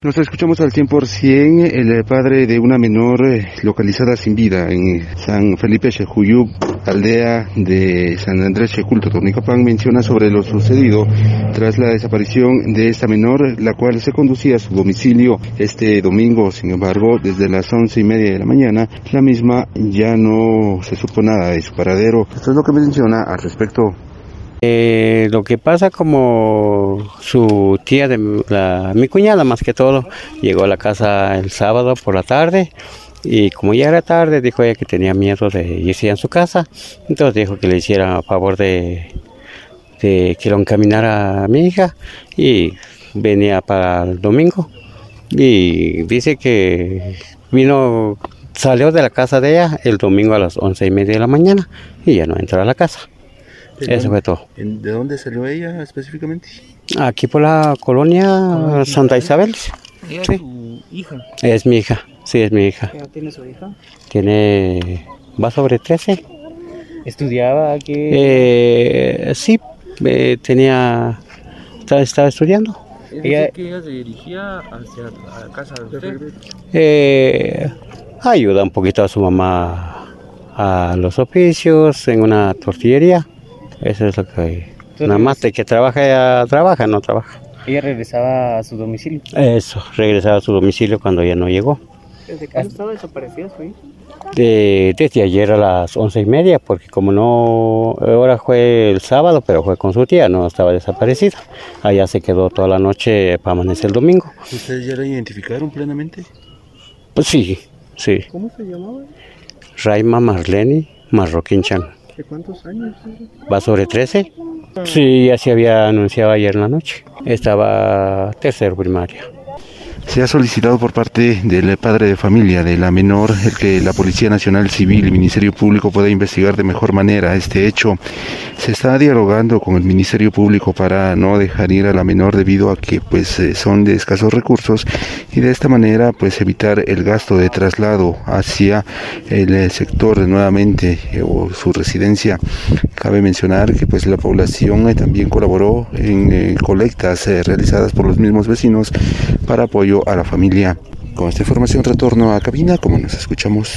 Nos escuchamos al 100% el padre de una menor eh, localizada sin vida en San Felipe Chejuyub, aldea de San Andrés Checulto. Tornicapán menciona sobre lo sucedido tras la desaparición de esta menor, la cual se conducía a su domicilio este domingo. Sin embargo, desde las once y media de la mañana, la misma ya no se supo nada de su paradero. Esto es lo que menciona al respecto. Eh, lo que pasa como su tía de la, mi cuñada más que todo llegó a la casa el sábado por la tarde y como ya era tarde dijo ella que tenía miedo de irse a su casa. Entonces dijo que le hiciera favor de, de que lo encaminara a mi hija y venía para el domingo. Y dice que vino salió de la casa de ella el domingo a las once y media de la mañana y ya no entró a la casa eso fue todo. ¿De dónde salió ella específicamente? Aquí por la colonia Ah, Santa Isabel. ¿Ella Sí. es tu hija? Es mi hija, sí, es mi hija. ¿Qué edad tiene su hija? Tiene, va sobre 13. ¿Estudiaba aquí? Eh, sí, eh, tenía, estaba, estaba estudiando. ella, que ella se dirigía hacia la casa de usted. Eh, ayuda un poquito a su mamá a los oficios en una tortillería. Eso es lo que... Nada más de que trabaja, ella trabaja, no trabaja. Ella regresaba a su domicilio. Eso, regresaba a su domicilio cuando ella no llegó. ¿Desde cuándo estaba desaparecida su hija? De, desde ayer a las once y media, porque como no, ahora fue el sábado, pero fue con su tía, no estaba desaparecida. Allá se quedó toda la noche para amanecer el domingo. ¿Ustedes ya la identificaron plenamente? Pues sí, sí. ¿Cómo se llamaba? Raima Marlene Marroquinchan. ¿De cuántos años? ¿Va sobre 13? Sí, ya se había anunciado ayer en la noche. Estaba tercero primaria. Se ha solicitado por parte del padre de familia de la menor el que la Policía Nacional Civil y Ministerio Público pueda investigar de mejor manera este hecho. Se está dialogando con el Ministerio Público para no dejar ir a la menor debido a que pues eh, son de escasos recursos y de esta manera pues evitar el gasto de traslado hacia el eh, sector nuevamente eh, o su residencia. Cabe mencionar que pues la población también colaboró en colectas realizadas por los mismos vecinos para a la familia. Con esta información retorno a cabina, como nos escuchamos.